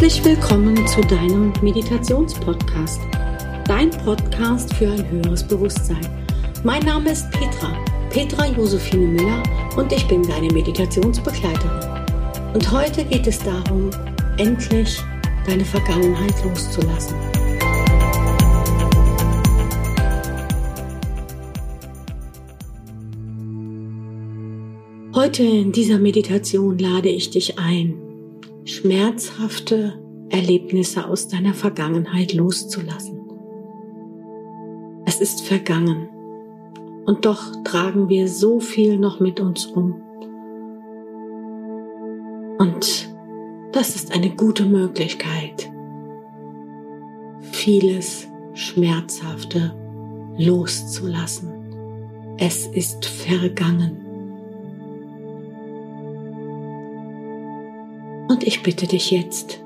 Herzlich willkommen zu deinem Meditationspodcast. Dein Podcast für ein höheres Bewusstsein. Mein Name ist Petra, Petra Josephine Müller und ich bin deine Meditationsbegleiterin. Und heute geht es darum, endlich deine Vergangenheit loszulassen. Heute in dieser Meditation lade ich dich ein, schmerzhafte Erlebnisse aus deiner Vergangenheit loszulassen. Es ist vergangen und doch tragen wir so viel noch mit uns rum. Und das ist eine gute Möglichkeit, vieles Schmerzhafte loszulassen. Es ist vergangen. Und ich bitte dich jetzt,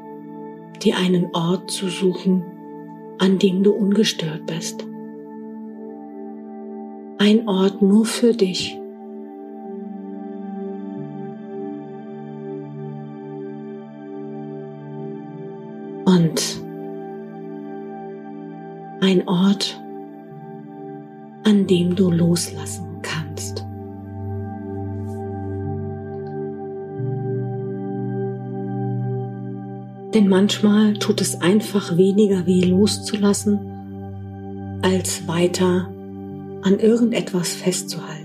dir einen Ort zu suchen, an dem du ungestört bist. Ein Ort nur für dich. Und ein Ort, an dem du loslassen Denn manchmal tut es einfach weniger weh loszulassen, als weiter an irgendetwas festzuhalten.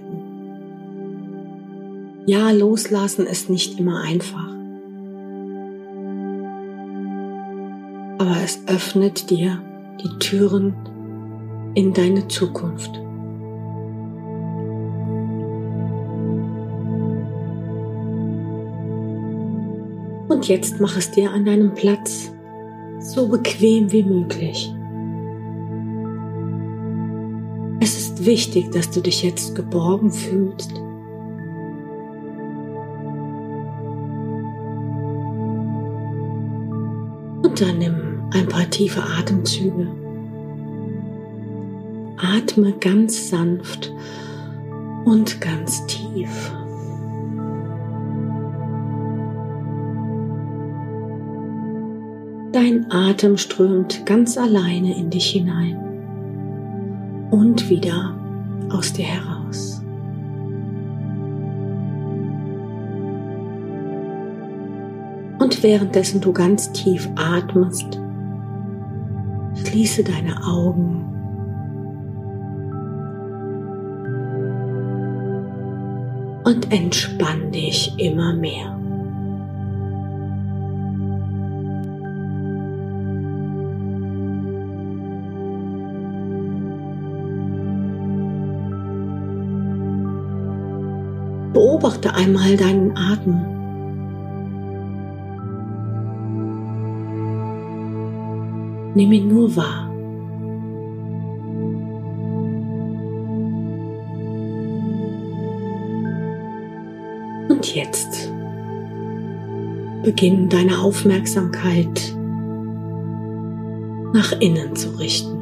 Ja, loslassen ist nicht immer einfach. Aber es öffnet dir die Türen in deine Zukunft. Und jetzt mach es dir an deinem Platz so bequem wie möglich. Es ist wichtig, dass du dich jetzt geborgen fühlst. Und dann nimm ein paar tiefe Atemzüge. Atme ganz sanft und ganz tief. Dein Atem strömt ganz alleine in dich hinein und wieder aus dir heraus. Und währenddessen du ganz tief atmest, schließe deine Augen. Und entspann dich immer mehr. Beobachte einmal deinen Atem. Nimm ihn nur wahr. Und jetzt beginn deine Aufmerksamkeit nach innen zu richten.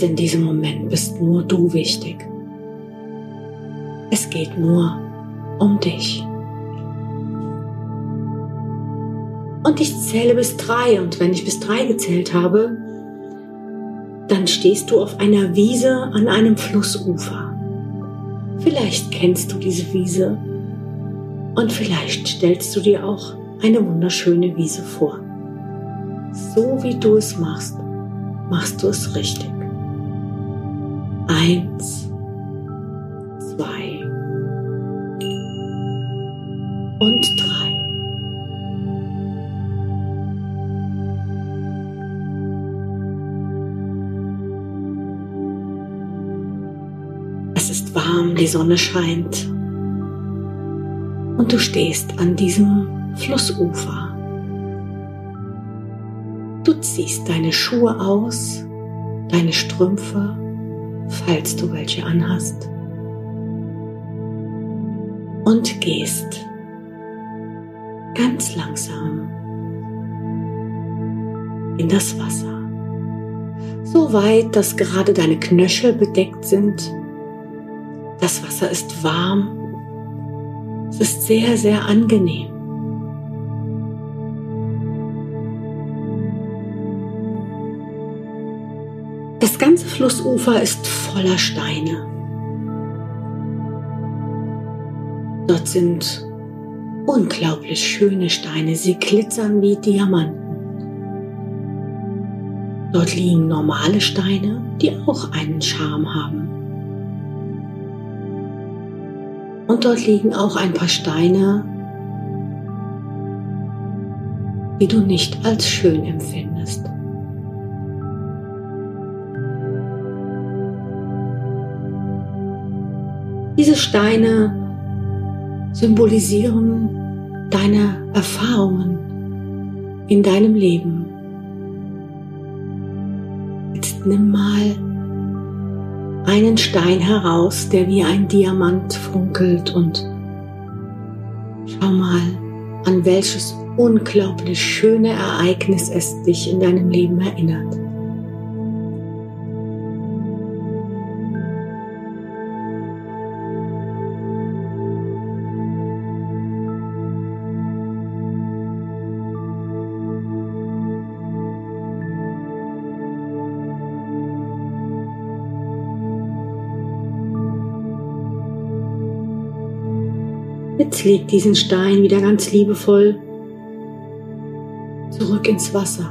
Jetzt in diesem Moment bist nur du wichtig. Es geht nur um dich. Und ich zähle bis drei und wenn ich bis drei gezählt habe, dann stehst du auf einer Wiese an einem Flussufer. Vielleicht kennst du diese Wiese und vielleicht stellst du dir auch eine wunderschöne Wiese vor. So wie du es machst, machst du es richtig. Eins, zwei und drei. Es ist warm, die Sonne scheint und du stehst an diesem Flussufer. Du ziehst deine Schuhe aus, deine Strümpfe falls du welche anhast. Und gehst ganz langsam in das Wasser. So weit, dass gerade deine Knöchel bedeckt sind. Das Wasser ist warm. Es ist sehr, sehr angenehm. Flussufer ist voller Steine. Dort sind unglaublich schöne Steine. Sie glitzern wie Diamanten. Dort liegen normale Steine, die auch einen Charme haben. Und dort liegen auch ein paar Steine, die du nicht als schön empfindest. Diese Steine symbolisieren deine Erfahrungen in deinem Leben. Jetzt nimm mal einen Stein heraus, der wie ein Diamant funkelt und schau mal, an welches unglaublich schöne Ereignis es dich in deinem Leben erinnert. Jetzt leg diesen Stein wieder ganz liebevoll zurück ins Wasser.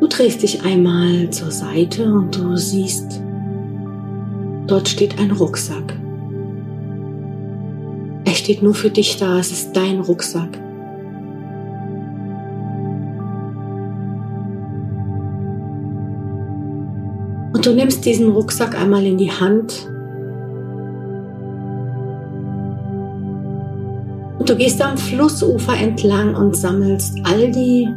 Du drehst dich einmal zur Seite und du siehst, dort steht ein Rucksack. Er steht nur für dich da, es ist dein Rucksack. Nimmst diesen Rucksack einmal in die Hand. Und du gehst am Flussufer entlang und sammelst all die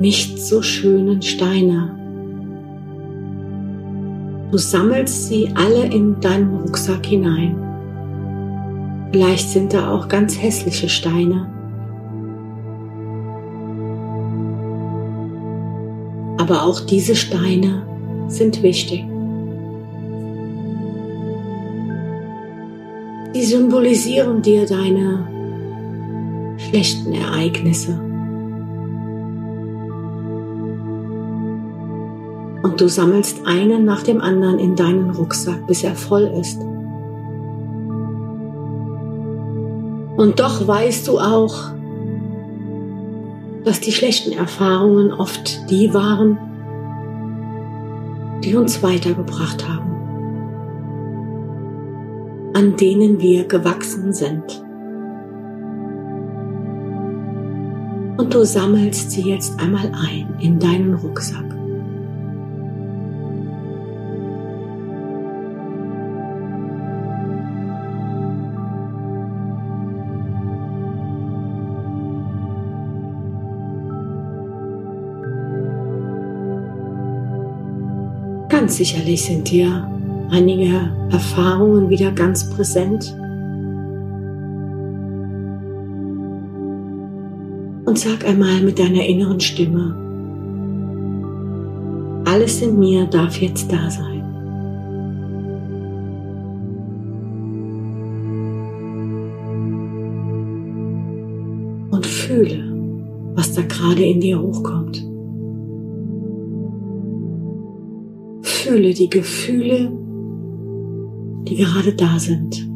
nicht so schönen Steine. Du sammelst sie alle in deinen Rucksack hinein. Vielleicht sind da auch ganz hässliche Steine. Aber auch diese Steine sind wichtig. Sie symbolisieren dir deine schlechten Ereignisse. Und du sammelst einen nach dem anderen in deinen Rucksack, bis er voll ist. Und doch weißt du auch, dass die schlechten Erfahrungen oft die waren, die uns weitergebracht haben, an denen wir gewachsen sind. Und du sammelst sie jetzt einmal ein in deinen Rucksack. Ganz sicherlich sind dir einige Erfahrungen wieder ganz präsent. Und sag einmal mit deiner inneren Stimme, alles in mir darf jetzt da sein. Und fühle, was da gerade in dir hochkommt. Fühle die Gefühle, die gerade da sind,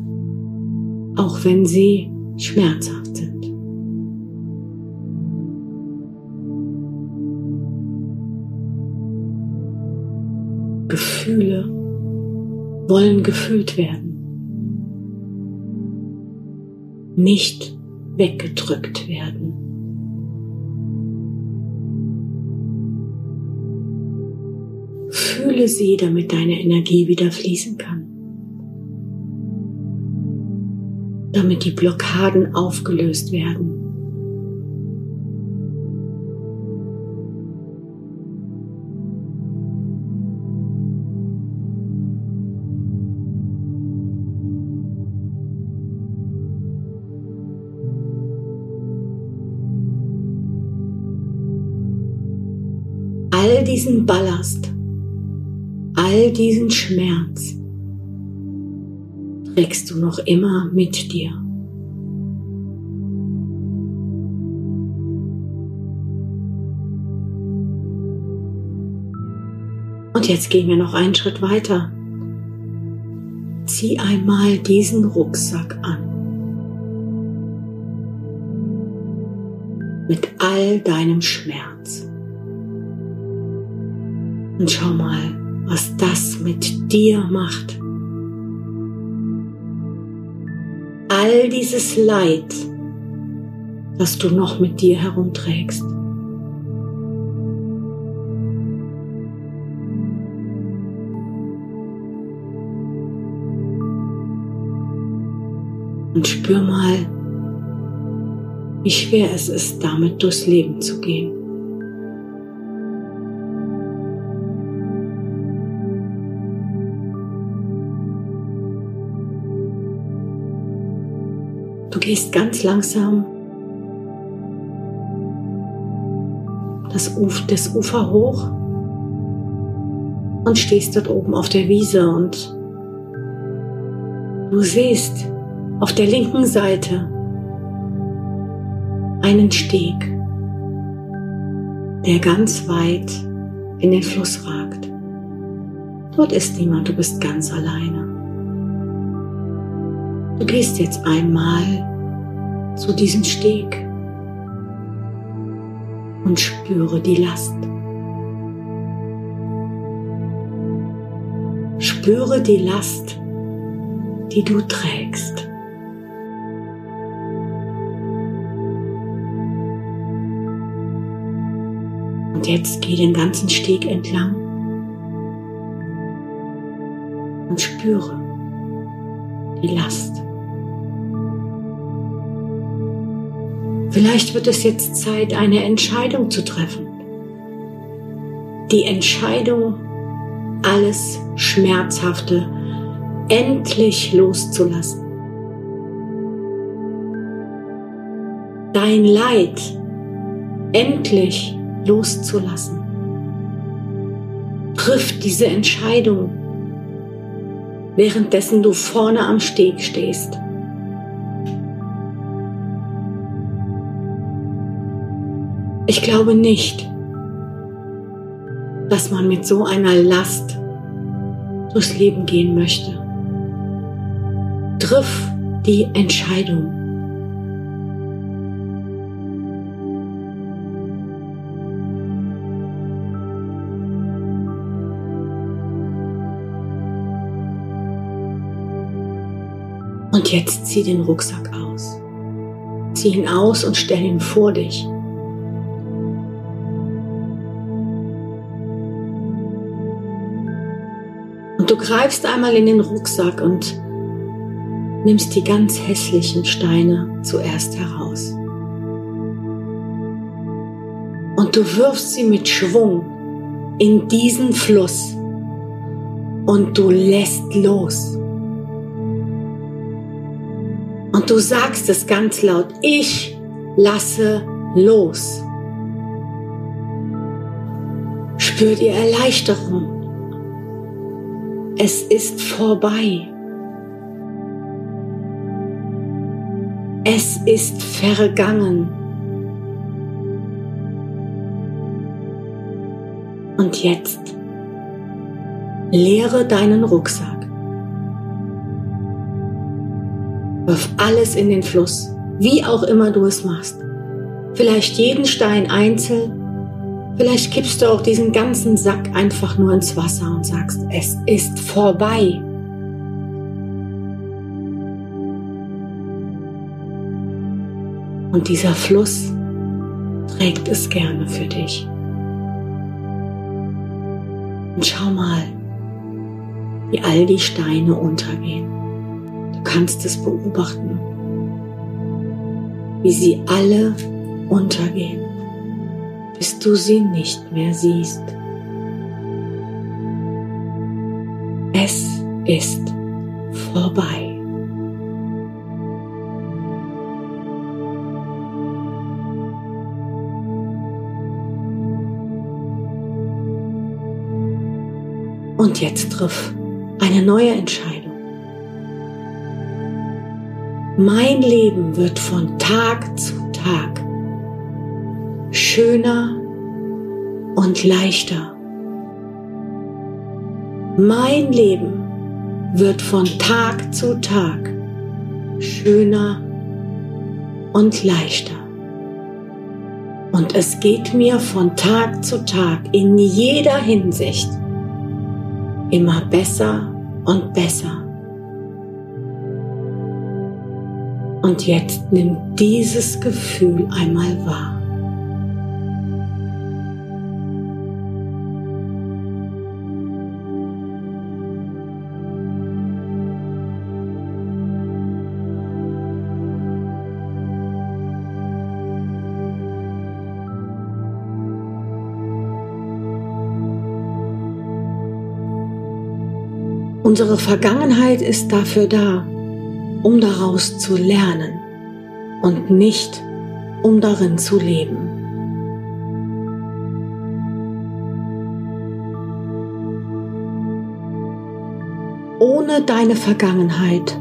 auch wenn sie schmerzhaft sind. Gefühle wollen gefühlt werden, nicht weggedrückt werden. Fülle sie, damit deine Energie wieder fließen kann. Damit die Blockaden aufgelöst werden. all diesen Ballast all diesen Schmerz trägst du noch immer mit dir. Und jetzt gehen wir noch einen Schritt weiter. Zieh einmal diesen Rucksack an. Mit all deinem Schmerz. Und schau mal, was das mit dir macht. All dieses Leid, das du noch mit dir herumträgst. und spür mal, wie schwer es ist, damit durchs Leben zu gehen. Gehst ganz langsam das, Uf das Ufer hoch und stehst dort oben auf der Wiese und du siehst, auf der linken Seite einen Steg, der ganz weit in den Fluss ragt. Dort ist niemand, du bist ganz alleine. Du gehst jetzt einmal zu diesem Steg und spüre die Last. Spüre die Last, die du trägst. Und jetzt geh den ganzen Steg entlang und spüre die Last. Vielleicht wird es jetzt Zeit, eine Entscheidung zu treffen. Die Entscheidung, alles Schmerzhafte endlich loszulassen. Dein Leid endlich loszulassen. Triff diese Entscheidung, währenddessen du vorne am Steg stehst. Ich glaube nicht, dass man mit so einer Last durchs Leben gehen möchte. Triff die Entscheidung. Und jetzt zieh den Rucksack aus. Zieh ihn aus und stell ihn vor dich. Greifst einmal in den Rucksack und nimmst die ganz hässlichen Steine zuerst heraus. Und du wirfst sie mit Schwung in diesen Fluss und du lässt los. Und du sagst es ganz laut, ich lasse los. Spür die Erleichterung. Es ist vorbei. Es ist vergangen. Und jetzt leere deinen Rucksack. Wirf alles in den Fluss, wie auch immer du es machst. Vielleicht jeden Stein einzeln, vielleicht kippst du auch diesen ganzen Sack einfach nur ins Wasser und sagst, es ist vorbei. Und dieser Fluss trägt es gerne für dich. Und schau mal, wie all die Steine untergehen kannst es beobachten, wie sie alle untergehen, bis du sie nicht mehr siehst. Es ist vorbei. Und jetzt triff eine neue Entscheidung. Mein Leben wird von Tag zu Tag schöner und leichter. Mein Leben wird von Tag zu Tag schöner und leichter. Und es geht mir von Tag zu Tag in jeder Hinsicht immer besser und besser. Und jetzt nimm dieses Gefühl einmal wahr. Unsere Vergangenheit ist dafür da, um daraus zu lernen und nicht um darin zu leben. Ohne deine Vergangenheit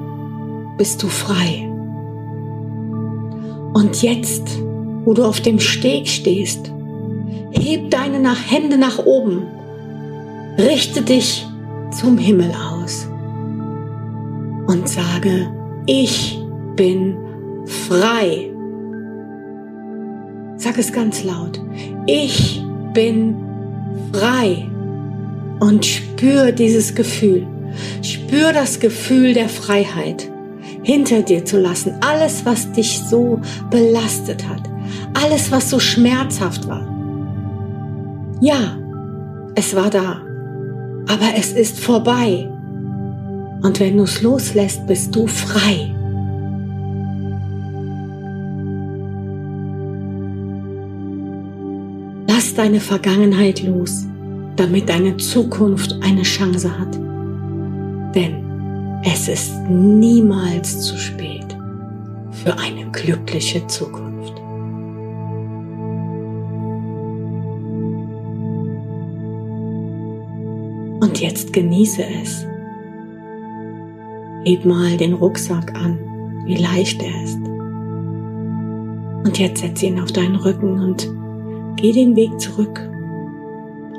bist du frei. Und jetzt, wo du auf dem Steg stehst, heb deine Hände nach oben, richte dich zum Himmel aus und sage, ich bin frei. Sag es ganz laut. Ich bin frei. Und spür dieses Gefühl. Spür das Gefühl der Freiheit hinter dir zu lassen. Alles, was dich so belastet hat. Alles, was so schmerzhaft war. Ja, es war da aber es ist vorbei. Und wenn du es loslässt, bist du frei. Lass deine Vergangenheit los, damit deine Zukunft eine Chance hat. Denn es ist niemals zu spät für eine glückliche Zukunft. Und jetzt genieße es. Heb mal den Rucksack an, wie leicht er ist. Und jetzt setz ihn auf deinen Rücken und geh den Weg zurück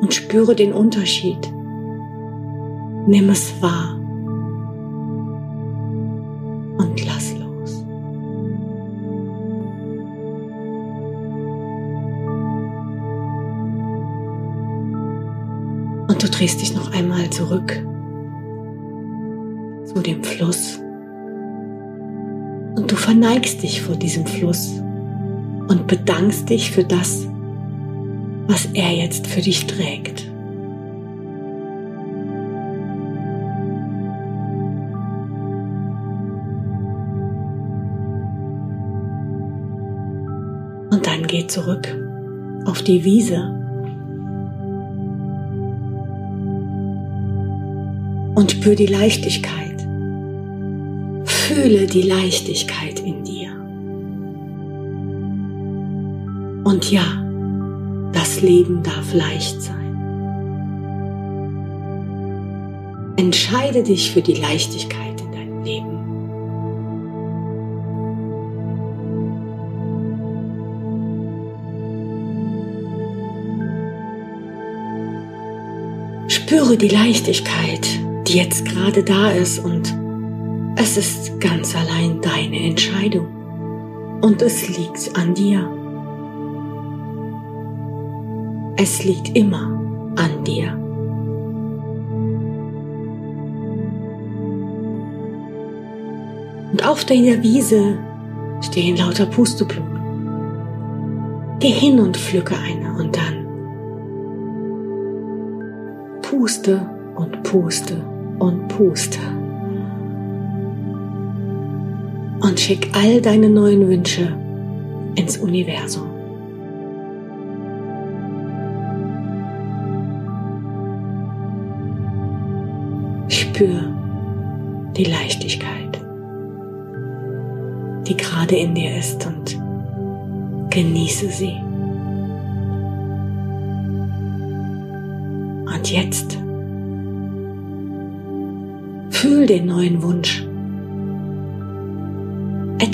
und spüre den Unterschied. Nimm es wahr und lass los. Und du drehst dich noch einmal zurück zu dem Fluss. Und du verneigst dich vor diesem Fluss und bedankst dich für das, was er jetzt für dich trägt. Und dann geh zurück auf die Wiese und spür die Leichtigkeit. Fühle die Leichtigkeit in dir. Und ja, das Leben darf leicht sein. Entscheide dich für die Leichtigkeit in deinem Leben. Spüre die Leichtigkeit die jetzt gerade da ist und es ist ganz allein deine Entscheidung und es liegt an dir. Es liegt immer an dir. Und auf der Wiese stehen lauter Pusteblumen. Geh hin und pflücke eine und dann puste und puste und puste. Und schick all deine neuen Wünsche ins Universum. Spür die Leichtigkeit, die gerade in dir ist und genieße sie. Und jetzt Fühl den neuen Wunsch.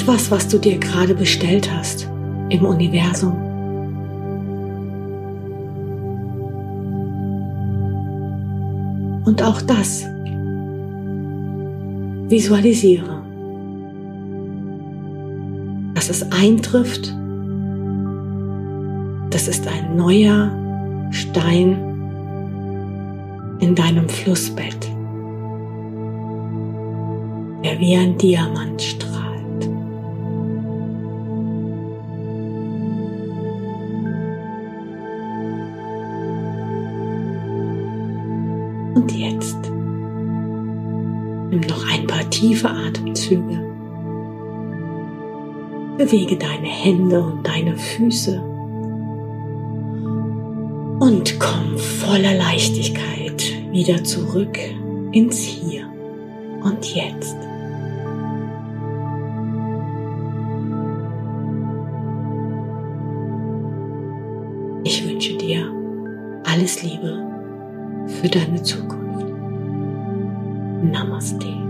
Etwas, was du dir gerade bestellt hast im Universum. Und auch das visualisiere, dass es eintrifft. Das ist ein neuer Stein in deinem Flussbett, der wie ein Diamant strahlt. Atemzüge. Bewege deine Hände und deine Füße und komm voller Leichtigkeit wieder zurück ins Hier und Jetzt. Ich wünsche dir alles Liebe für deine Zukunft. Namaste.